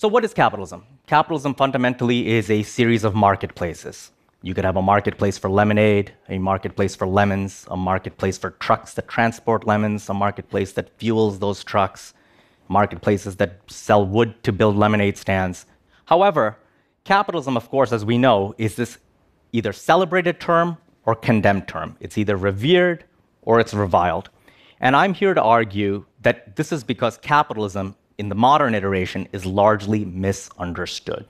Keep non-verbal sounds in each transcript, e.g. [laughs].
So, what is capitalism? Capitalism fundamentally is a series of marketplaces. You could have a marketplace for lemonade, a marketplace for lemons, a marketplace for trucks that transport lemons, a marketplace that fuels those trucks, marketplaces that sell wood to build lemonade stands. However, capitalism, of course, as we know, is this either celebrated term or condemned term. It's either revered or it's reviled. And I'm here to argue that this is because capitalism in the modern iteration is largely misunderstood.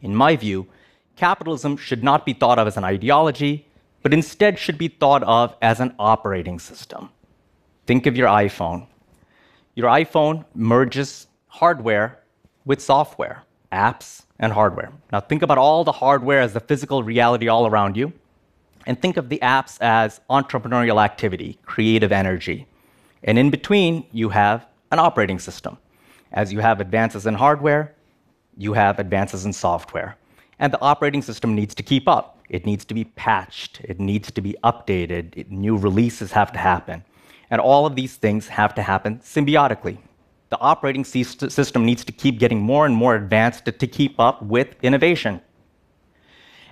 In my view, capitalism should not be thought of as an ideology, but instead should be thought of as an operating system. Think of your iPhone. Your iPhone merges hardware with software, apps, and hardware. Now, think about all the hardware as the physical reality all around you, and think of the apps as entrepreneurial activity, creative energy. And in between, you have an operating system. As you have advances in hardware, you have advances in software. And the operating system needs to keep up. It needs to be patched. It needs to be updated. It, new releases have to happen. And all of these things have to happen symbiotically. The operating system needs to keep getting more and more advanced to, to keep up with innovation.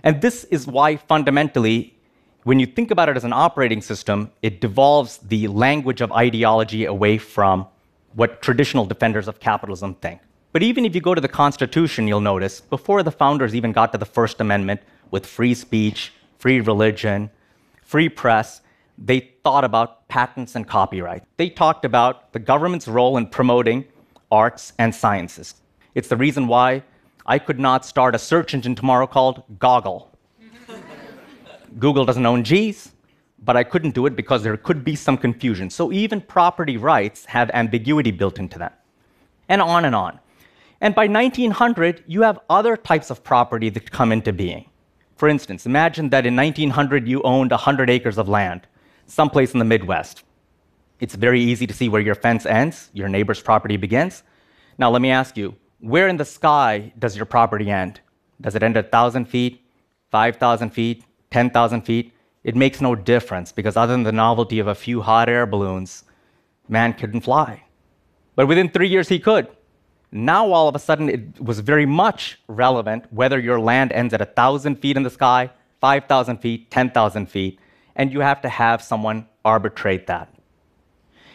And this is why, fundamentally, when you think about it as an operating system, it devolves the language of ideology away from what traditional defenders of capitalism think. But even if you go to the Constitution, you'll notice before the founders even got to the First Amendment with free speech, free religion, free press, they thought about patents and copyright. They talked about the government's role in promoting arts and sciences. It's the reason why I could not start a search engine tomorrow called Goggle. [laughs] Google doesn't own G's, but I couldn't do it because there could be some confusion. So even property rights have ambiguity built into them. And on and on. And by 1900, you have other types of property that come into being. For instance, imagine that in 1900 you owned 100 acres of land, someplace in the Midwest. It's very easy to see where your fence ends, your neighbor's property begins. Now, let me ask you where in the sky does your property end? Does it end at 1,000 feet, 5,000 feet, 10,000 feet, it makes no difference because, other than the novelty of a few hot air balloons, man couldn't fly. But within three years, he could. Now, all of a sudden, it was very much relevant whether your land ends at 1,000 feet in the sky, 5,000 feet, 10,000 feet, and you have to have someone arbitrate that.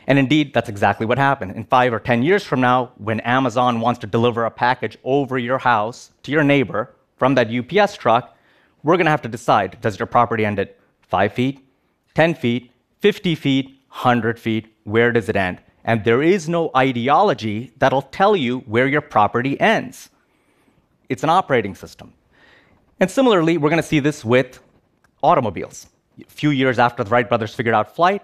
And indeed, that's exactly what happened. In five or 10 years from now, when Amazon wants to deliver a package over your house to your neighbor from that UPS truck, we're going to have to decide does your property end at 5 feet, 10 feet, 50 feet, 100 feet? Where does it end? And there is no ideology that'll tell you where your property ends. It's an operating system. And similarly, we're going to see this with automobiles. A few years after the Wright brothers figured out flight,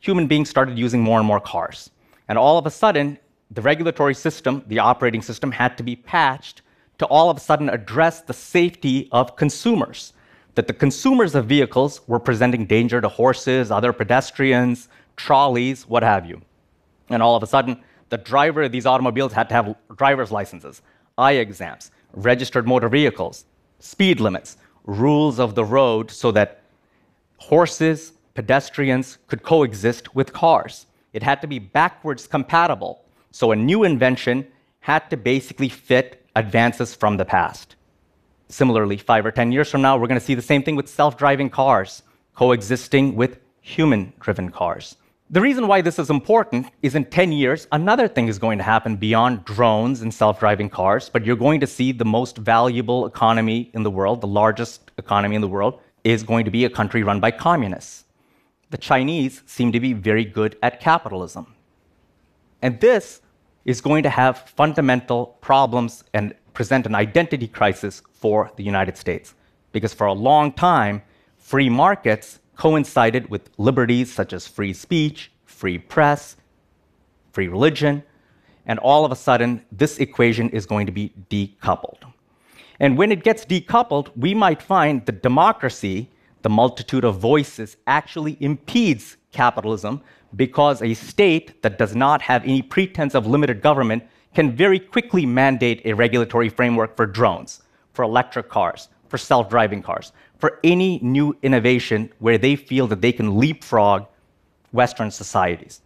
human beings started using more and more cars. And all of a sudden, the regulatory system, the operating system, had to be patched to all of a sudden address the safety of consumers. That the consumers of vehicles were presenting danger to horses, other pedestrians, trolleys, what have you. And all of a sudden, the driver of these automobiles had to have driver's licenses, eye exams, registered motor vehicles, speed limits, rules of the road so that horses, pedestrians could coexist with cars. It had to be backwards compatible. So a new invention had to basically fit advances from the past. Similarly, five or 10 years from now, we're going to see the same thing with self driving cars coexisting with human driven cars. The reason why this is important is in 10 years, another thing is going to happen beyond drones and self driving cars, but you're going to see the most valuable economy in the world, the largest economy in the world, is going to be a country run by communists. The Chinese seem to be very good at capitalism. And this is going to have fundamental problems and present an identity crisis for the United States. Because for a long time, free markets coincided with liberties such as free speech, free press, free religion, and all of a sudden, this equation is going to be decoupled. And when it gets decoupled, we might find that democracy, the multitude of voices, actually impedes capitalism because a state that does not have any pretense of limited government can very quickly mandate a regulatory framework for drones, for electric cars, for self driving cars, for any new innovation where they feel that they can leapfrog Western societies.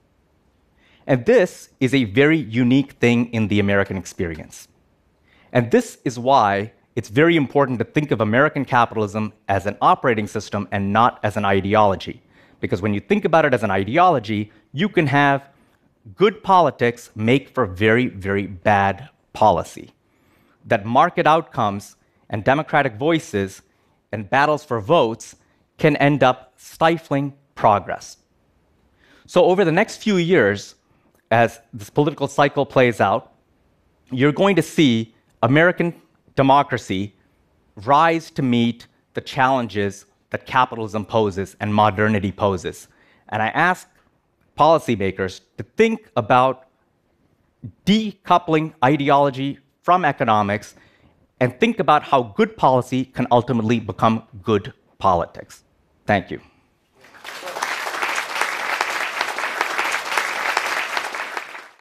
And this is a very unique thing in the American experience. And this is why it's very important to think of American capitalism as an operating system and not as an ideology. Because when you think about it as an ideology, you can have good politics make for very, very bad policy. That market outcomes and democratic voices and battles for votes can end up stifling progress. So, over the next few years, as this political cycle plays out, you're going to see American democracy rise to meet the challenges that capitalism poses and modernity poses. And I ask policymakers to think about decoupling ideology from economics and think about how good policy can ultimately become good politics. Thank you.